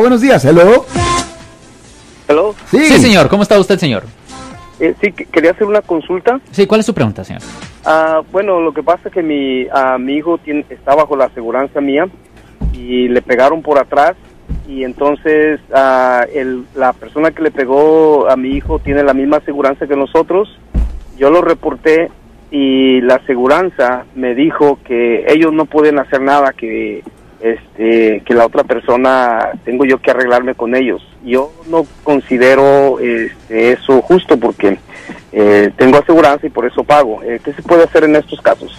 Buenos días, hello. Hello. Sí, Sí, señor. ¿Cómo está usted, señor? Eh, sí, que- quería hacer una consulta. Sí, ¿cuál es su pregunta, señor? Ah, bueno, lo que pasa es que mi, ah, mi hijo tiene, está bajo la aseguranza mía y le pegaron por atrás y entonces ah, el, la persona que le pegó a mi hijo tiene la misma aseguranza que nosotros. Yo lo reporté y la aseguranza me dijo que ellos no pueden hacer nada, que este que la otra persona tengo yo que arreglarme con ellos. Yo no considero este, eso justo porque eh, tengo aseguranza y por eso pago. Eh, ¿Qué se puede hacer en estos casos?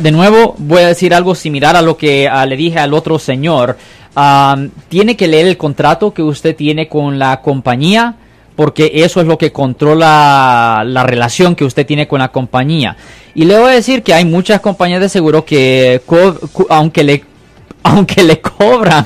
De nuevo, voy a decir algo similar a lo que ah, le dije al otro señor. Am, tiene que leer el contrato que usted tiene con la compañía, porque eso es lo que controla la relación que usted tiene con la compañía. Y le voy a decir que hay muchas compañías de seguro que, aunque le aunque le cobran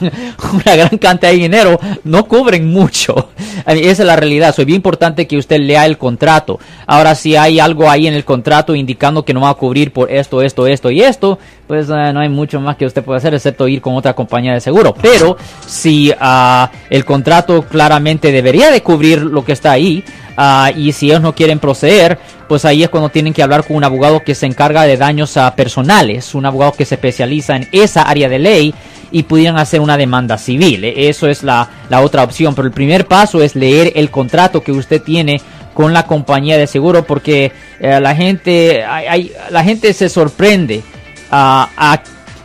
una gran cantidad de dinero, no cubren mucho. Esa es la realidad. Es bien importante que usted lea el contrato. Ahora, si hay algo ahí en el contrato indicando que no va a cubrir por esto, esto, esto y esto, pues eh, no hay mucho más que usted pueda hacer excepto ir con otra compañía de seguro. Pero si ah, el contrato claramente debería de cubrir lo que está ahí, Ah, y si ellos no quieren proceder, pues ahí es cuando tienen que hablar con un abogado que se encarga de daños ah, personales, un abogado que se especializa en esa área de ley y pudieran hacer una demanda civil. E- Eso es la, otra opción. Pero el primer paso es leer el contrato que usted tiene con la compañía de seguro porque eh, la gente la gente se sorprende ah,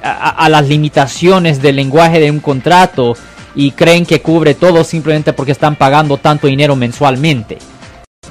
a las limitaciones del lenguaje de un contrato y creen que cubre todo simplemente porque están pagando tanto dinero mensualmente.